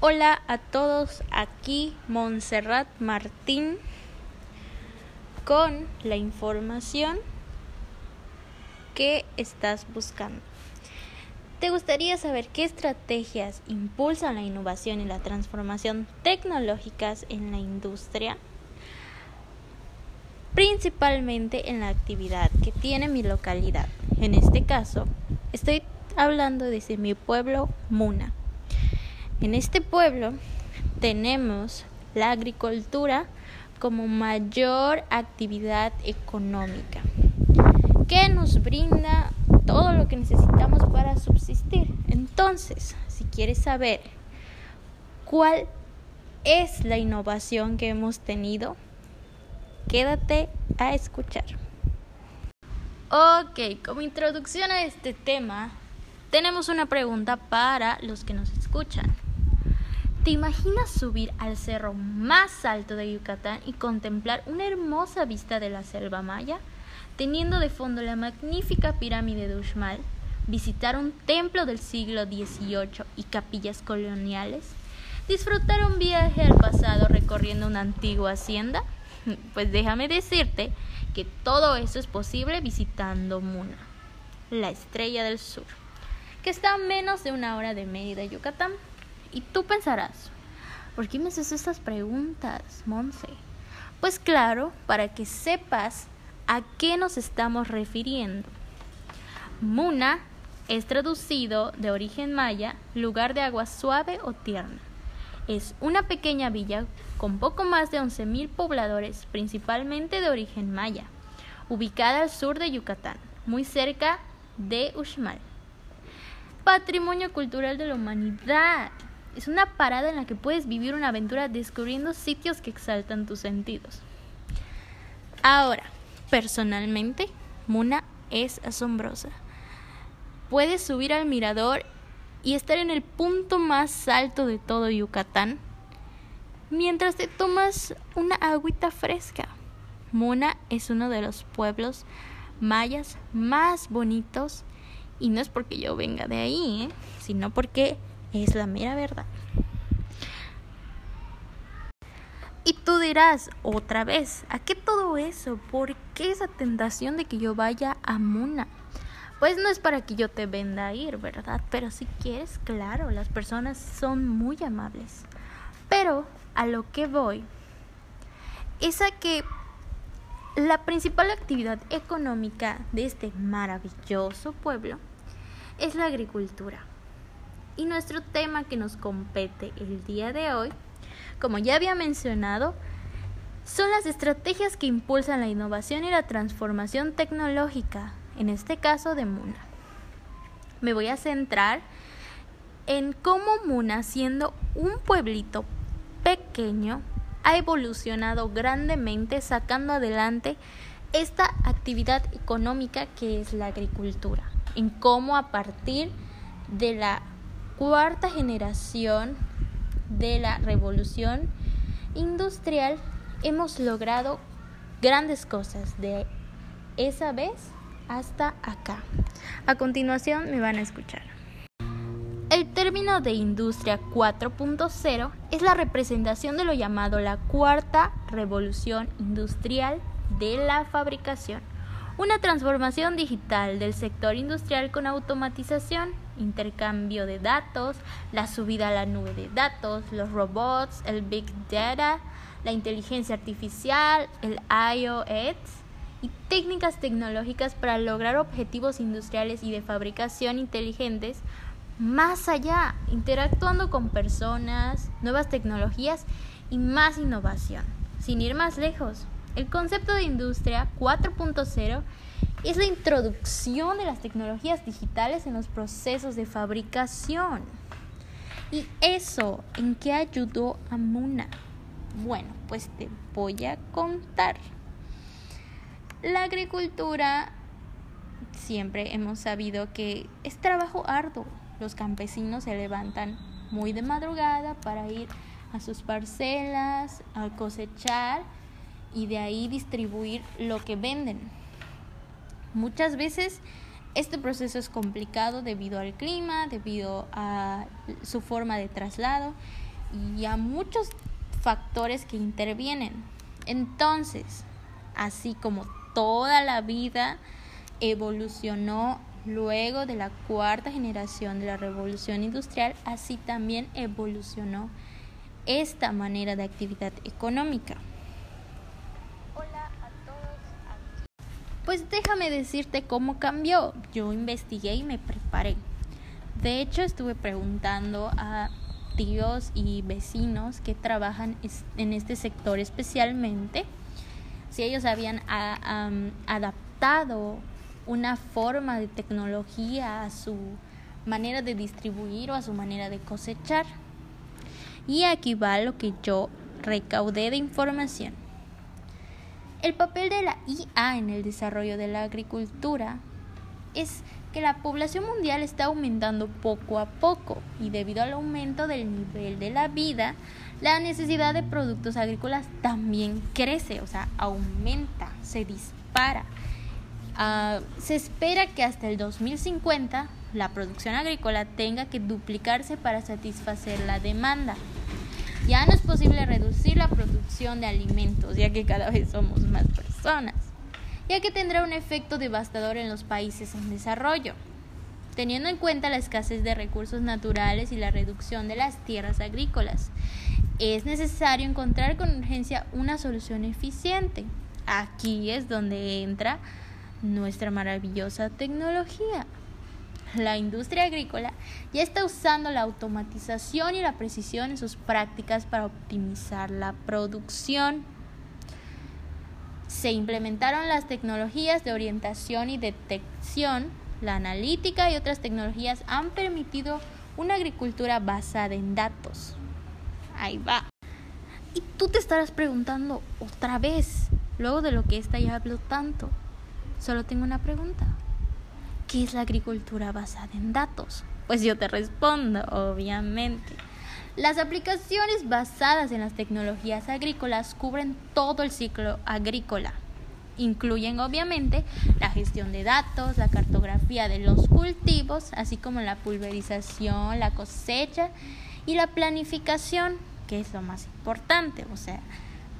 Hola a todos, aquí Montserrat Martín con la información que estás buscando. ¿Te gustaría saber qué estrategias impulsan la innovación y la transformación tecnológicas en la industria? Principalmente en la actividad que tiene mi localidad. En este caso, estoy hablando desde mi pueblo Muna. En este pueblo tenemos la agricultura como mayor actividad económica que nos brinda todo lo que necesitamos para subsistir. Entonces, si quieres saber cuál es la innovación que hemos tenido, quédate a escuchar. Ok, como introducción a este tema, tenemos una pregunta para los que nos escuchan. ¿Te imaginas subir al cerro más alto de Yucatán y contemplar una hermosa vista de la selva maya? Teniendo de fondo la magnífica pirámide de Uxmal, visitar un templo del siglo XVIII y capillas coloniales, disfrutar un viaje al pasado recorriendo una antigua hacienda? Pues déjame decirte que todo eso es posible visitando Muna, la estrella del sur, que está a menos de una hora de Mérida, Yucatán. Y tú pensarás, ¿por qué me haces estas preguntas, Monse? Pues claro, para que sepas a qué nos estamos refiriendo. Muna es traducido de origen maya, lugar de agua suave o tierna. Es una pequeña villa con poco más de 11.000 pobladores, principalmente de origen maya, ubicada al sur de Yucatán, muy cerca de Uxmal. Patrimonio cultural de la humanidad. Es una parada en la que puedes vivir una aventura descubriendo sitios que exaltan tus sentidos. Ahora, personalmente, Muna es asombrosa. Puedes subir al mirador y estar en el punto más alto de todo Yucatán mientras te tomas una agüita fresca. Muna es uno de los pueblos mayas más bonitos y no es porque yo venga de ahí, ¿eh? sino porque es la mera verdad. Y tú dirás, otra vez, ¿a qué todo eso? ¿Por qué esa tentación de que yo vaya a Muna? Pues no es para que yo te venda a ir, ¿verdad? Pero si quieres, claro, las personas son muy amables. Pero a lo que voy es a que la principal actividad económica de este maravilloso pueblo es la agricultura. Y nuestro tema que nos compete el día de hoy, como ya había mencionado, son las estrategias que impulsan la innovación y la transformación tecnológica, en este caso de Muna. Me voy a centrar en cómo Muna, siendo un pueblito pequeño, ha evolucionado grandemente sacando adelante esta actividad económica que es la agricultura, en cómo a partir de la cuarta generación de la revolución industrial hemos logrado grandes cosas de esa vez hasta acá. A continuación me van a escuchar. El término de industria 4.0 es la representación de lo llamado la cuarta revolución industrial de la fabricación, una transformación digital del sector industrial con automatización, intercambio de datos, la subida a la nube de datos, los robots, el big data, la inteligencia artificial, el IoT y técnicas tecnológicas para lograr objetivos industriales y de fabricación inteligentes más allá, interactuando con personas, nuevas tecnologías y más innovación. Sin ir más lejos, el concepto de industria 4.0 es la introducción de las tecnologías digitales en los procesos de fabricación. ¿Y eso en qué ayudó a Muna? Bueno, pues te voy a contar. La agricultura siempre hemos sabido que es trabajo arduo. Los campesinos se levantan muy de madrugada para ir a sus parcelas, a cosechar y de ahí distribuir lo que venden. Muchas veces este proceso es complicado debido al clima, debido a su forma de traslado y a muchos factores que intervienen. Entonces, así como toda la vida evolucionó luego de la cuarta generación de la revolución industrial, así también evolucionó esta manera de actividad económica. Hola a todos. Pues déjame decirte cómo cambió. Yo investigué y me preparé. De hecho, estuve preguntando a tíos y vecinos que trabajan en este sector especialmente si ellos habían adaptado una forma de tecnología a su manera de distribuir o a su manera de cosechar. Y aquí va lo que yo recaudé de información. El papel de la IA en el desarrollo de la agricultura es que la población mundial está aumentando poco a poco y debido al aumento del nivel de la vida, la necesidad de productos agrícolas también crece, o sea, aumenta, se dispara. Ah, se espera que hasta el 2050 la producción agrícola tenga que duplicarse para satisfacer la demanda. Ya no es posible reducir la producción de alimentos, ya que cada vez somos más personas, ya que tendrá un efecto devastador en los países en desarrollo. Teniendo en cuenta la escasez de recursos naturales y la reducción de las tierras agrícolas, es necesario encontrar con urgencia una solución eficiente. Aquí es donde entra nuestra maravillosa tecnología. La industria agrícola ya está usando la automatización y la precisión en sus prácticas para optimizar la producción. Se implementaron las tecnologías de orientación y detección, la analítica y otras tecnologías han permitido una agricultura basada en datos. Ahí va. Y tú te estarás preguntando otra vez, luego de lo que esta ya habló tanto. Solo tengo una pregunta. ¿Qué es la agricultura basada en datos? Pues yo te respondo, obviamente. Las aplicaciones basadas en las tecnologías agrícolas cubren todo el ciclo agrícola. Incluyen obviamente la gestión de datos, la cartografía de los cultivos, así como la pulverización, la cosecha y la planificación, que es lo más importante. O sea,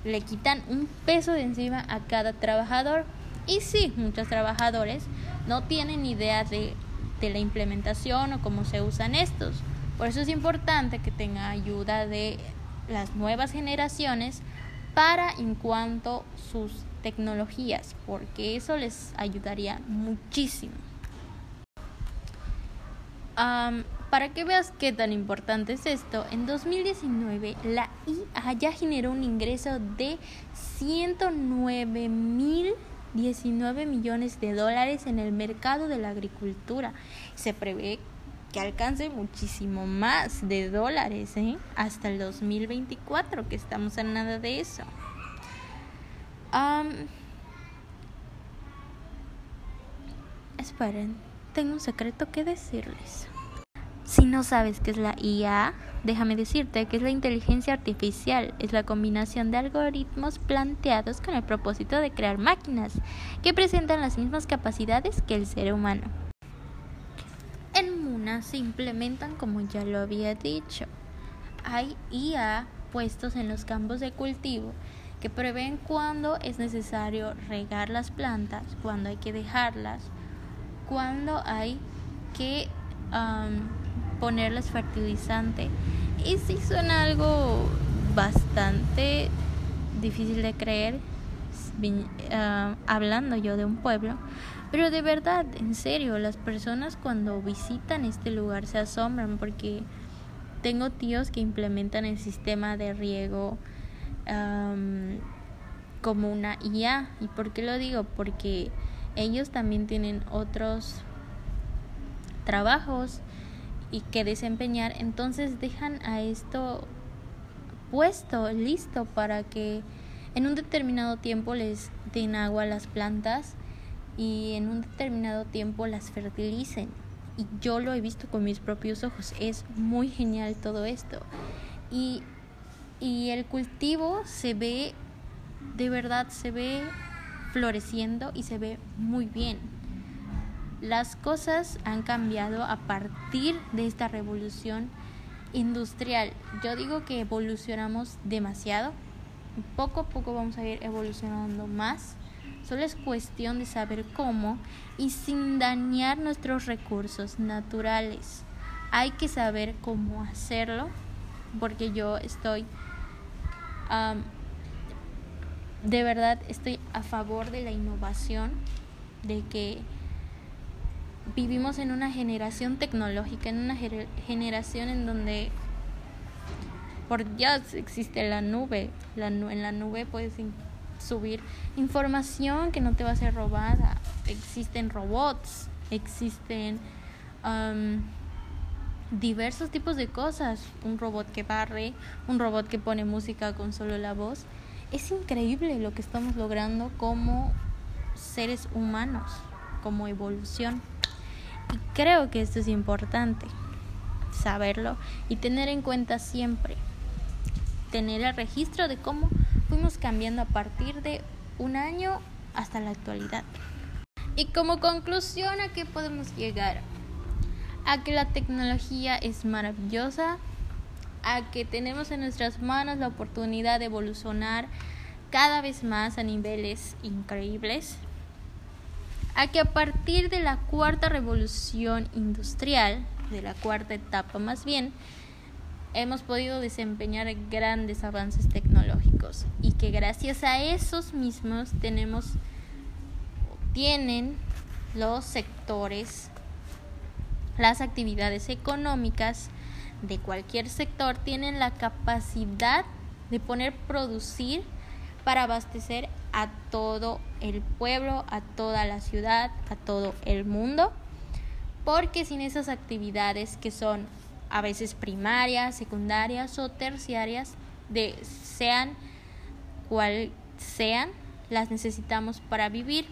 le quitan un peso de encima a cada trabajador y sí, muchos trabajadores no tienen idea de, de la implementación o cómo se usan estos. Por eso es importante que tenga ayuda de las nuevas generaciones para en cuanto sus tecnologías, porque eso les ayudaría muchísimo. para que veas qué tan importante es esto, en 2019 la IA ya generó un ingreso de 109 mil 19 millones de dólares en el mercado de la agricultura. Se prevé que alcance muchísimo más de dólares ¿eh? hasta el 2024, que estamos en nada de eso. esperen, tengo un secreto que decirles. Si no sabes qué es la IA, déjame decirte que es la inteligencia artificial. Es la combinación de algoritmos planteados con el propósito de crear máquinas que presentan las mismas capacidades que el ser humano. En Muna se implementan como ya lo había dicho. Hay IA puestos en los campos de cultivo que prevén cuándo es necesario regar las plantas, cuándo hay que dejarlas, cuándo hay que ponerles fertilizante. Y si suena algo bastante difícil de creer, ah, hablando yo de un pueblo, pero de verdad, en serio, las personas cuando visitan este lugar se asombran porque tengo tíos que implementan el sistema de riego como una IA. ¿Y por qué lo digo? Porque ellos también tienen otros trabajos y que desempeñar, entonces dejan a esto puesto, listo para que en un determinado tiempo les den agua a las plantas y en un determinado tiempo las fertilicen. Y yo lo he visto con mis propios ojos, es muy genial todo esto. Y, y el cultivo se ve, de verdad, se ve floreciendo y se ve muy bien. Las cosas han cambiado a partir de esta revolución industrial, yo digo que evolucionamos demasiado. Poco a poco vamos a ir evolucionando más. Solo es cuestión de saber cómo y sin dañar nuestros recursos naturales. Hay que saber cómo hacerlo porque yo estoy de verdad estoy a favor de la innovación, de que vivimos en una generación tecnológica, en una generación en donde por Dios existe la nube, la, en la nube puedes subir información que no te va a ser robada, existen robots, existen diversos tipos de cosas, un robot que barre, un robot que pone música con solo la voz. Es increíble lo que estamos logrando como seres humanos, como evolución. Y creo que esto es importante, saberlo y tener en cuenta siempre, tener el registro de cómo fuimos cambiando a partir de un año hasta la actualidad. Y como conclusión, ¿a qué podemos llegar? A que la tecnología es maravillosa, a que tenemos en nuestras manos la oportunidad de evolucionar cada vez más a niveles increíbles a que a partir de la cuarta revolución industrial, de la cuarta etapa más bien, hemos podido desempeñar grandes avances tecnológicos y que gracias a esos mismos tenemos tienen los sectores las actividades económicas de cualquier sector tienen la capacidad de poner producir para abastecer a todo el pueblo, a toda la ciudad, a todo el mundo, porque sin esas actividades que son a veces primarias, secundarias o terciarias, de sean cual sean, las necesitamos para vivir.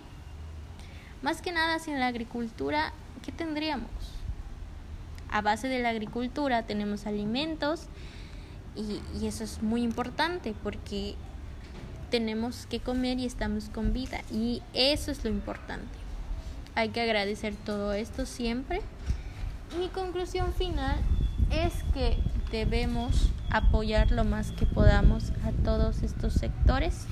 Más que nada sin la agricultura, ¿qué tendríamos? A base de la agricultura tenemos alimentos y, y eso es muy importante porque tenemos que comer y estamos con vida. Y eso es lo importante. Hay que agradecer todo esto siempre. Mi conclusión final es que debemos apoyar lo más que podamos a todos estos sectores.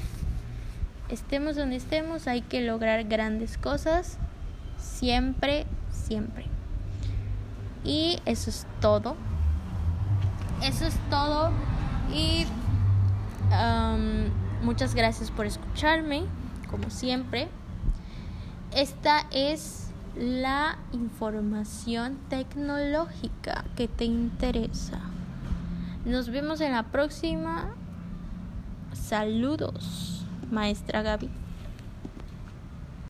Estemos donde estemos, hay que lograr grandes cosas. Siempre, siempre. Y eso es todo. Eso es todo. Y Muchas gracias por escucharme, como siempre. Esta es la información tecnológica que te interesa. Nos vemos en la próxima. Saludos, maestra Gaby.